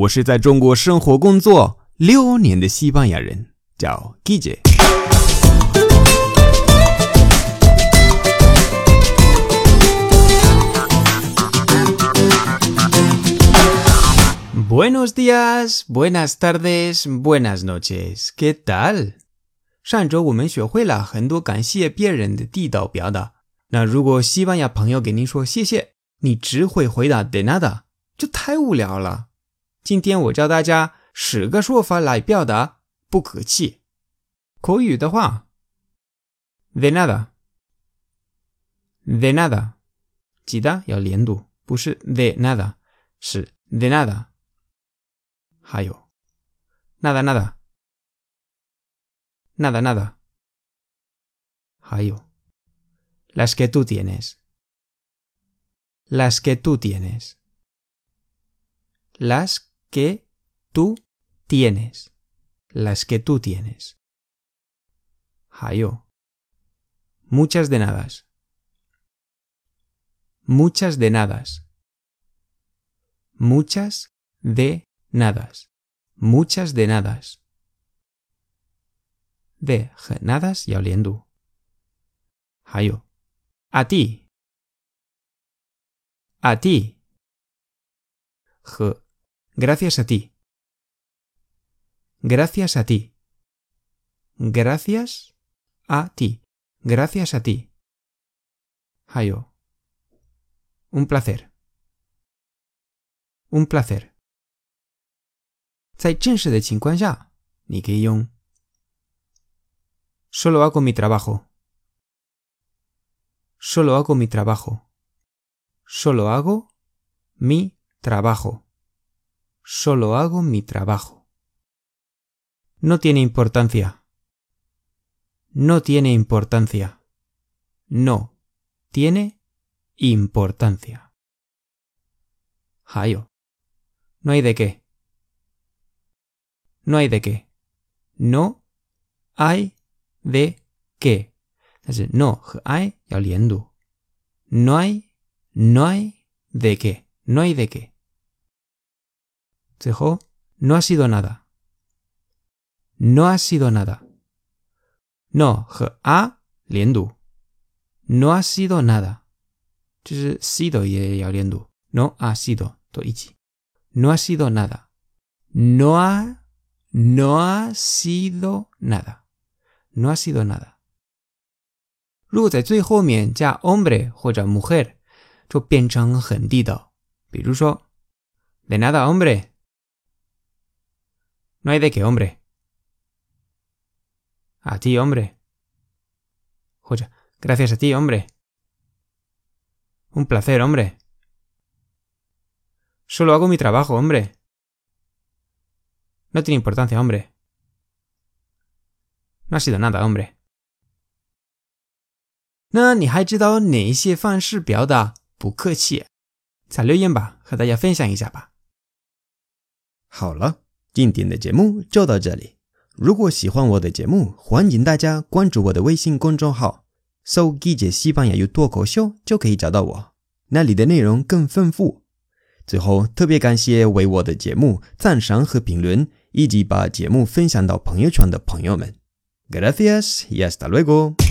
我是在中国生活工作六年的西班牙人，叫 Guille。Buenos días, buenas tardes, buenas noches. ¿Qué tal? 上周我们学会了很多感谢别人的地道表达。那如果西班牙朋友给您说谢谢，你只会回答 de nada，就太无聊了。今天我教大家十个说法来表达不客气。口语的话，de nada，de nada，记得要连读，不是 de nada，是 de nada。还有，nada nada，nada nada，还有，las que tú tienes，las que tú tienes，las que tú tienes, las que tú tienes. Hayo. Muchas de nadas. Muchas de nadas. Muchas de nadas. Muchas de nadas. De nadas y oliendo. Hayo. A ti. A ti. Gracias a ti. Gracias a ti. Gracias a ti. Gracias a ti. Hayo. Un placer. Un placer. 在正式的情况下，你可以用 Solo hago mi trabajo. Solo hago mi trabajo. Solo hago mi trabajo. Solo hago mi trabajo. No tiene importancia. No tiene importancia. No tiene importancia. Hayo. No hay de qué. No hay de qué. No hay de qué. no hay No hay, no hay de qué. No hay de qué. no ha sido nada. No ha sido nada. No, a No ha sido nada. sido No ha sido No ha sido nada. No ha no ha sido nada. No ha sido nada. 如果在最后面加 hombre 或者 mujer，就变成很地道。比如说，de nada hombre。 no hay de qué, hombre. A ti, hombre. Joya, gracias a ti, hombre. Un placer, hombre. Solo hago mi trabajo, hombre. No tiene importancia, hombre. No ha sido nada, hombre. 那你还知道哪一些方式表达不客气？在留言吧，和大家分享一下吧。好了。 今天的节目就到这里。如果喜欢我的节目，欢迎大家关注我的微信公众号，搜“季姐西班牙语脱口秀”就可以找到我。那里的内容更丰富。最后，特别感谢为我的节目赞赏和评论，以及把节目分享到朋友圈的朋友们。Gracias y hasta luego。